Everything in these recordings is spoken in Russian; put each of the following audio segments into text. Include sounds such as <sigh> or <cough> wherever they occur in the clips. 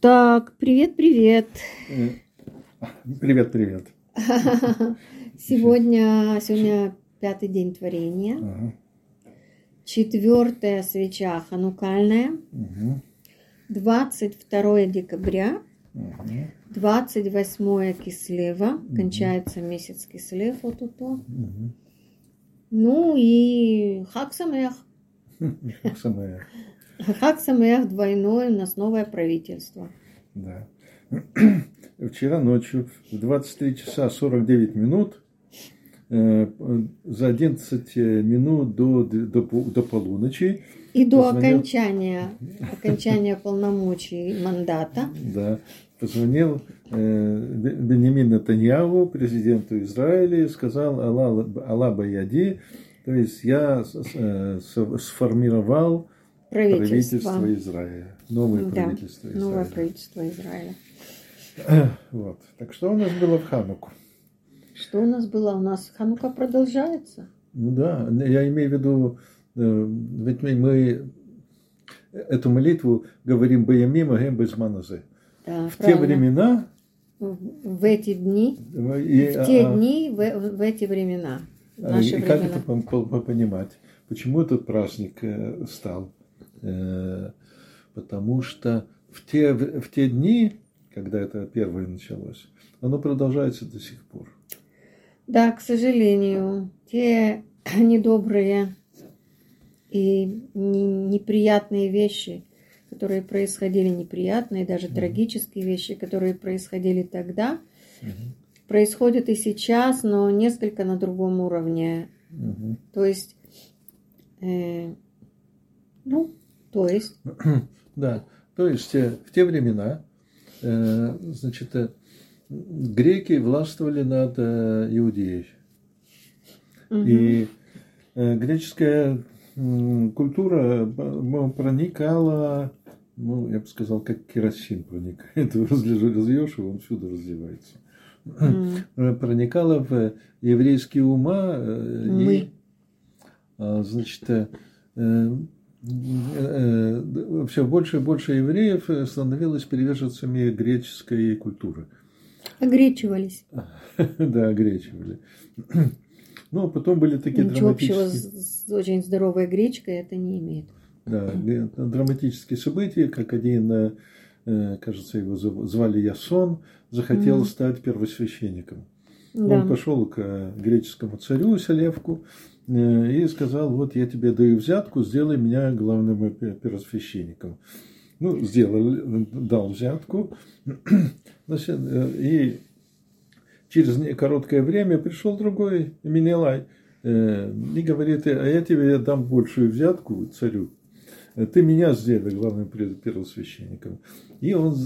Так, привет, привет. Привет, привет. <laughs> Сегодня, сегодня пятый день творения. Ага. Четвертая свеча ханукальная. Мгм. 22 декабря. Мгм. 28 кислева. Кончается месяц кислев вот тут. Мгм. Ну и Хак Самех. <laughs> Хак Самех двойной. У нас новое правительство. да. <clears throat> Вчера ночью в 23 часа 49 минут э, за 11 минут до, до, до полуночи, И до Позвонил. окончания, окончания полномочий мандата да, позвонил э, Бе- Бенемин Натаньяху, президенту Израиля, и сказал Алла, Алла Баяди, то есть я э, сформировал правительства. правительство Израиля, новое Да, правительство Израиля. Новое правительство Израиля. <clears throat> Вот. Так что у нас было в Хануку? Что у нас было? У нас Ханука продолжается. Ну да, я имею в виду, э, ведь мы, эту молитву говорим «Баямим агем безманазе». Да, В те правильно. времена... В эти дни, и- в те а- дни, в, в эти времена, в наши и как времена. это пом- пом- понимать? Почему этот праздник э, стал? Э, Потому что в те, в те дни, когда это первое началось, оно продолжается до сих пор. Да, к сожалению, те недобрые и не- неприятные вещи, которые происходили, неприятные, даже трагические вещи, которые происходили тогда, происходят и сейчас, но несколько на другом уровне. Мгм. То есть, э, ну, то есть, <clears throat> Да, то есть э, в те времена, э, значит, э, греки властвовали над Иудеей. И греческая культура проникала, ну, я бы сказал, как керосин проникает. <laughs> Разльешь его, он всюду разливается. Э, Проникала в еврейские ума. э, и, Мы. а, Значит, все больше и больше евреев становилось приверженцами греческой культуры. огречивались. <laughs> Да, огречивали. <clears throat> Ну, а потом были такие Ничего общего драматические, с, с очень здоровой гречкой это не имеет. да, г- драматические события, как один, э, э, кажется, его звали Ясон, захотел Мгм. стать первосвященником. Да. Он пошел к э, греческому царю Селевку и сказал, вот я тебе даю взятку, сделай меня главным э, пе- первосвященником. Ну, сделал, э, дал взятку. <clears throat> Значит, э, и через короткое время пришел другой, Минелай, э, и говорит, а я тебе дам большую взятку царю. Э, Ты меня сделай главным первосвященником. И он,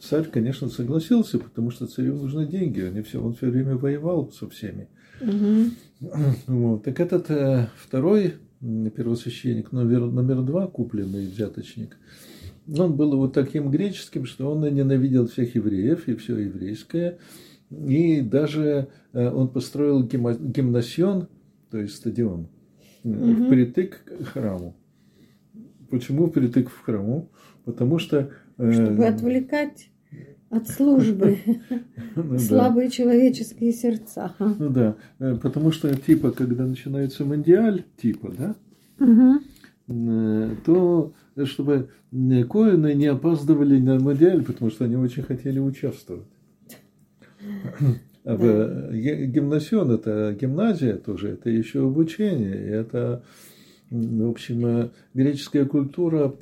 царь, конечно, согласился, потому что царю нужны деньги. Они все, он все время воевал со всеми. Мгм. Вот. Так этот э, второй первосвященник, номер, номер два, купленный взяточник, он был вот таким греческим, что он ненавидел всех евреев и все еврейское. И даже э, он построил гимнасион, то есть стадион, Мгм. впритык к храму. Почему впритык в храму? Потому что... э, Чтобы отвлекать от службы <laughs> ну да. слабые человеческие сердца. Ну да, э, потому что типа, когда начинается мундиаль, типа, да, э, то чтобы э, коины не опаздывали на мундиаль, потому что они очень хотели участвовать. А ге- гимнасион это гимназия тоже, это еще обучение, это в общем, э, греческая культура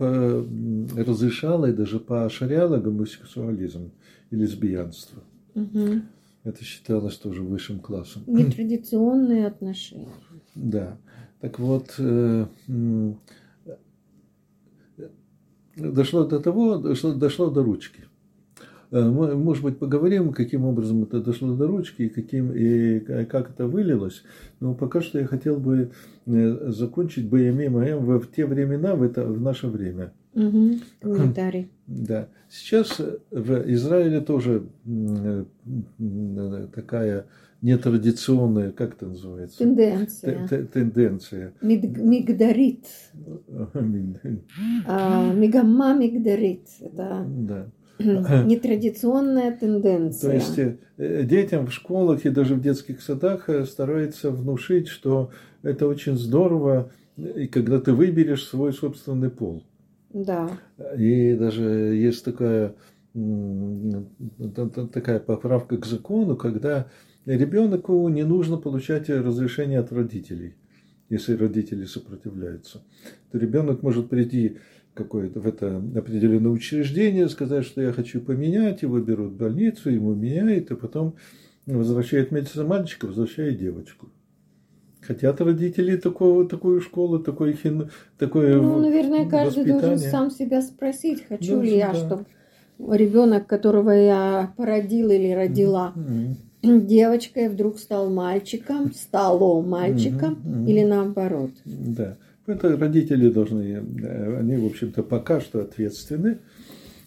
разрешала и даже поощряла гомосексуализм и лесбиянство. Мгм. Это считалось тоже высшим классом. <clears throat> Нетрадиционные отношения. Да. Так вот, э, э, дошло до того, дошло, дошло до ручки. Э, мы, Может быть, поговорим, каким образом это дошло до ручки и, каким, и как это вылилось. Но пока что я хотел бы э, закончить БМИ ММ в те времена, в, это, в наше время. Мгм. Комментарий. <clears throat> Да. Сейчас э, в Израиле тоже такая нетрадиционная, как это называется? Тенденция. Т- т- Тенденция. Миг- Мигдарит. Мигама мигдарит. Это Да. <clears throat> нетрадиционная тенденция. То есть э, детям в школах и даже в детских садах э, стараются внушить, что это очень здорово, и когда ты выберешь свой собственный пол. Да. И даже есть такая, такая поправка к закону, когда ребенку не нужно получать разрешение от родителей, если родители сопротивляются. То ребенок может прийти какое-то в это определенное учреждение, сказать, что я хочу поменять, его берут в больницу, ему меняют, и потом возвращает вместе мальчика, возвращает девочку. Хотят родители такого, такую школу, такой хин, такое Ну, наверное, каждый воспитание. должен сам себя спросить, хочу Должен, ли я, да. чтобы ребенок, которого я породил или родила, Мгм. девочкой, вдруг стал мальчиком, стало мальчиком мгм. или наоборот. Да. Это родители должны, э, они, в общем-то, пока что ответственны.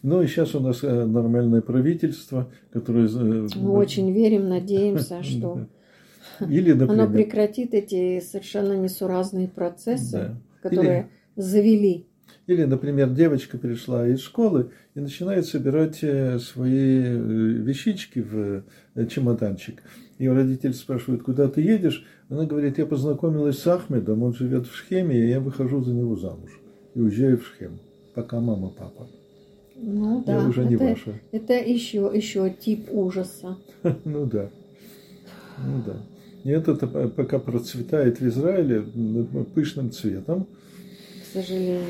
Но и сейчас у нас э, нормальное правительство, которое... э, Мы очень верим, надеемся, <laughs> что Или, оно например, прекратит эти совершенно несуразные процессы, Да. которые завели. Или, например, девочка пришла из школы и начинает собирать свои вещички в чемоданчик. Ее родитель спрашивает, куда ты едешь? Она говорит, я познакомилась с Ахмедом, он живет в Шхеме, и я выхожу за него замуж. И уезжаю в Шхем. Пока мама, папа. Ну Я да, уже не это, ваша. это еще, еще тип ужаса. <laughs> Ну да. Ну да. И это пока процветает в Израиле пышным цветом. к сожалению.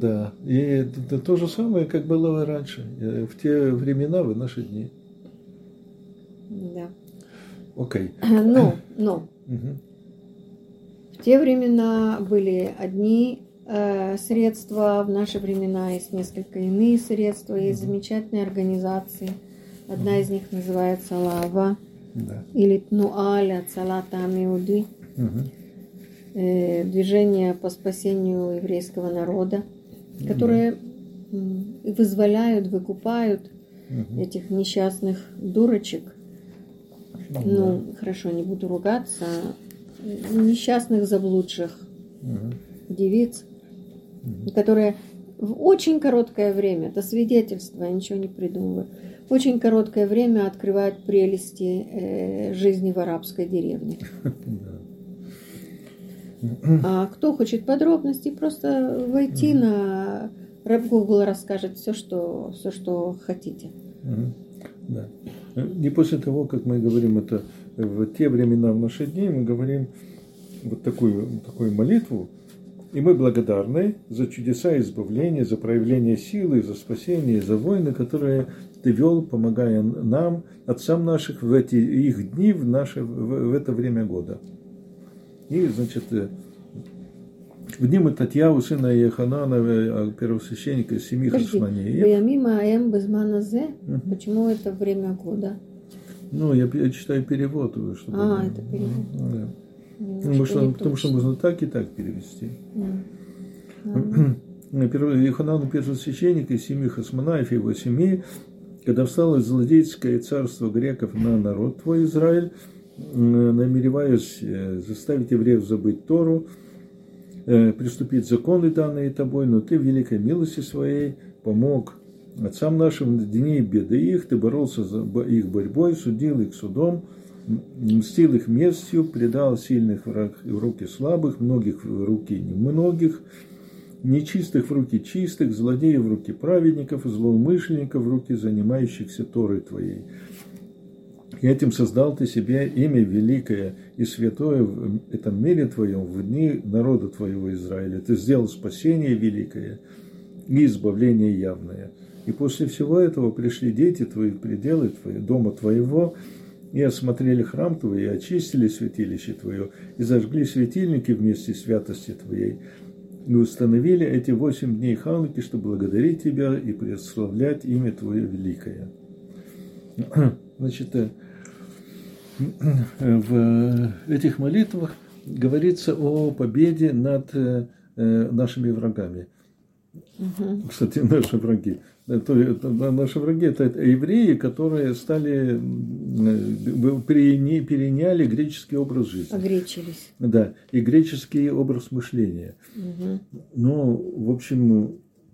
Да. И это то же самое, как было раньше, э, в те времена, в наши дни. Да. Окей. Но, <clears throat> но Мгм. В те времена были одни э, средства, в наши времена есть несколько иные средства, есть замечательные организации. Одна из них называется Лава Да. или Тнуаля Цалата Амиуди, Мгм. э, движение по спасению еврейского народа, которые м, вызволяют, выкупают Мгм. этих несчастных дурочек, ну, хорошо, не буду ругаться, несчастных заблудших Мгм. девиц, которые в очень короткое время, это свидетельство, я ничего не придумываю, в очень короткое время открывают прелести э, жизни в арабской деревне. <laughs> А кто хочет подробностей, просто войти на Рэп Google расскажет все, что, все, что хотите. Да. Э, Не после того, как мы говорим это в те времена, в наши дни, мы говорим вот такую, такую молитву, и мы благодарны за чудеса избавления, за проявление силы, за спасение, за войны, которые ты вел, помогая нам, отцам наших в эти их дни, в, наше, в, в это время года. И, значит, э, в дни Мататьяу, сына Еханана, э, первосвященника из Безманазе, Мгм. почему это время года? Ну, я, я читаю перевод. Чтобы, А, это перевод. Да. Потому, что, потому что можно так и так перевести. М. Иханану первосвященника из семьи Хасманаев и его семьи, когда встало злодейское царство греков на народ твой Израиль, намереваясь э, заставить евреев забыть Тору, приступить законы, данные тобой, но ты в великой милости своей помог отцам нашим в дни беды их, ты боролся за их борьбой, судил их судом, мстил их местью, предал сильных в руки слабых, многих в руки немногих, нечистых в руки чистых, злодеев в руки праведников, злоумышленников в руки занимающихся Торой Твоей. И этим создал ты себе имя великое и святое в этом мире твоем, в дни народа твоего Израиля. Ты сделал спасение великое и избавление явное. И после всего этого пришли дети твои в пределы твои, дома твоего, и осмотрели храм твой, и очистили святилище твое, и зажгли светильники вместе святости твоей, и установили эти восемь дней Хануки, чтобы благодарить тебя и прославлять имя Твое великое. <clears throat> Значит, э, в этих молитвах говорится о победе над э, э, нашими врагами. Мгм. Кстати, наши враги. Это, это- наши враги это, это евреи, которые стали э, переня- переняли греческий образ жизни. Огречились. Да, и греческий образ мышления. Мгм. Но, в общем,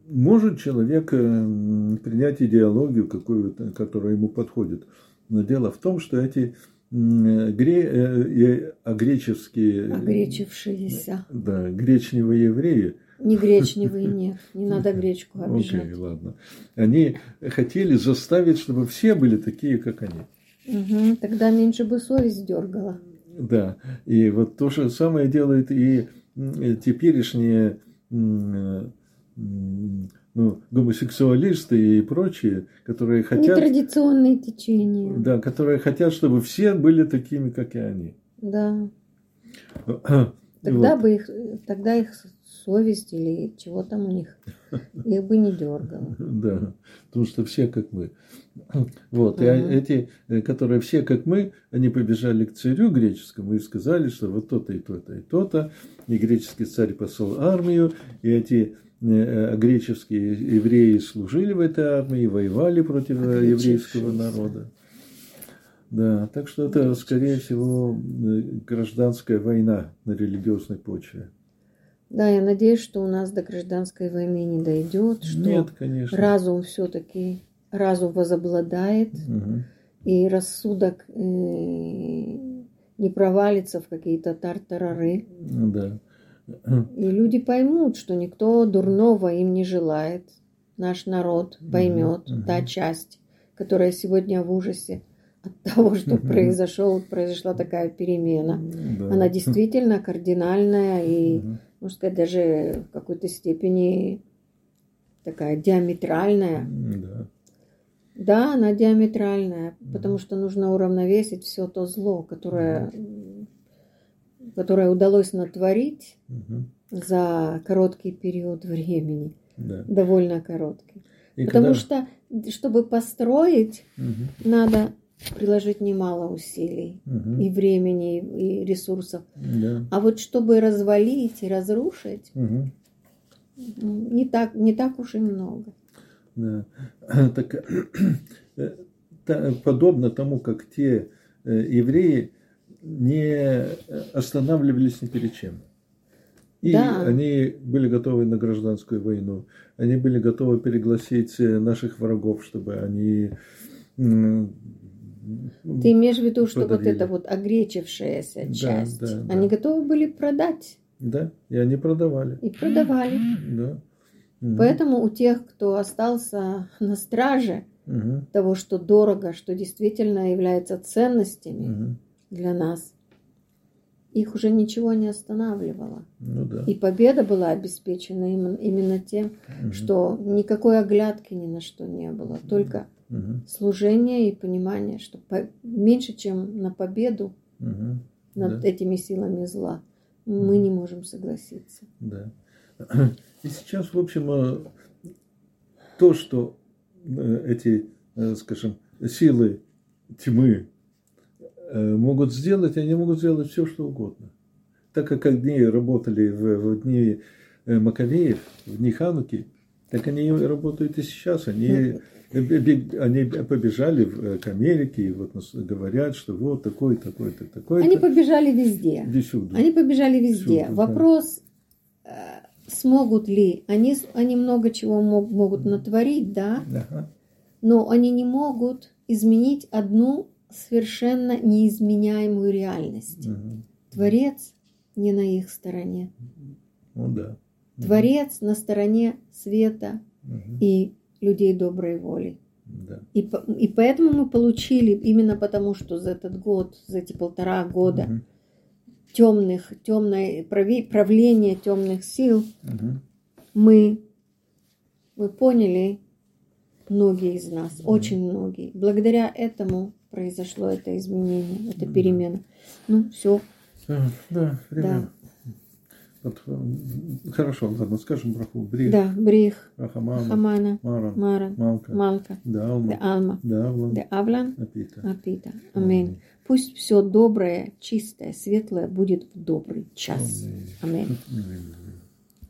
может человек принять идеологию какую-то, которая ему подходит. Но дело в том, что эти гре, э, а греческие... Огречившиеся. Да, гречневые евреи. Не гречневые, <laughs> нет. Не надо гречку обижать. Окей, okay, ладно. Они хотели заставить, чтобы все были такие, как они. Угу, тогда меньше бы совесть дергала. Да, и вот то же самое делает и теперешние ну, гомосексуалисты и прочие, которые хотят... Нетрадиционные течения. Да, которые хотят, чтобы все были такими, как и они. Да. Тогда вот. бы их, тогда их совесть или чего там у них, их бы не дергало. Да, потому что все как мы. Вот, и эти, э, которые все как мы, они побежали к царю греческому и сказали, что вот то-то и то-то и то-то, и греческий царь послал армию, и эти греческие евреи служили в этой армии, воевали против а еврейского народа. Да, так что это, скорее всего, э, гражданская война на религиозной почве. Да, я надеюсь, что у нас до гражданской войны не дойдет, что Нет, конечно. разум все-таки разум возобладает, угу. и рассудок э, не провалится в какие-то тартарары. Да. И люди поймут, что никто дурного им не желает. Наш народ поймет uh-huh. та часть, которая сегодня в ужасе от того, что произошел, произошла такая перемена. Uh-huh. Она действительно кардинальная и, uh-huh. можно сказать, даже в какой-то степени такая диаметральная. Uh-huh. Да, она диаметральная, потому что нужно уравновесить все то зло, которое которое удалось натворить угу. за короткий период времени, да. довольно короткий. И Потому когда... что, чтобы построить, угу. надо приложить немало усилий угу. и времени, и ресурсов. Да. А вот чтобы развалить и разрушить, угу. не, так, не так уж и много. Да. <clears throat> Так, э, <clears throat> подобно тому, как те э, евреи, не останавливались ни перед чем. И да. они были готовы на гражданскую войну. Они были готовы перегласить наших врагов, чтобы они... Ты имеешь в виду, что вот эта вот огречившаяся часть, да, да, они да. готовы были продать? Да, и они продавали. И продавали. Да. Поэтому у тех, кто остался на страже угу. того, что дорого, что действительно является ценностями, угу для нас, их уже ничего не останавливало. Ну, да. И победа была обеспечена именно тем, угу. что никакой оглядки ни на что не было, только угу. служение и понимание, что по- меньше, чем на победу угу. над да. этими силами зла, мы не можем согласиться. Да. И сейчас, в общем, э, то, что э, эти, э, скажем, силы тьмы могут сделать, они могут сделать все, что угодно. Так как они работали в, в дни э, Маковеев, в дни Хануки, так они работают и сейчас. Они, они побежали к Америке и вот говорят, что вот такой, такой, то такой. Они побежали везде. Всюду. Они побежали везде. Всюду, Вопрос, да. Э, смогут ли? Они, они много чего мог, могут натворить, да? Ага. Но они не могут изменить одну совершенно неизменяемую реальность. Угу. Творец не на их стороне. Ну да. Творец на стороне света угу. и людей доброй воли. Да. И, и поэтому мы получили, именно потому что за этот год, за эти полтора года угу. темных, темное правление темных сил, угу. мы, мы поняли, многие из нас, очень многие, благодаря этому произошло это изменение, эта перемена. Ну, все. Да, время. Вот, хорошо, ладно, скажем браху. Брих. Да, брих. Рахамана. Хамана. Маран. Маран. Малка. Малка. Да, Алма. Да, Алма. Да, Авлан. Да, Авлан. Апита. Апита. Аминь. Пусть все доброе, чистое, светлое будет в добрый час. Аминь.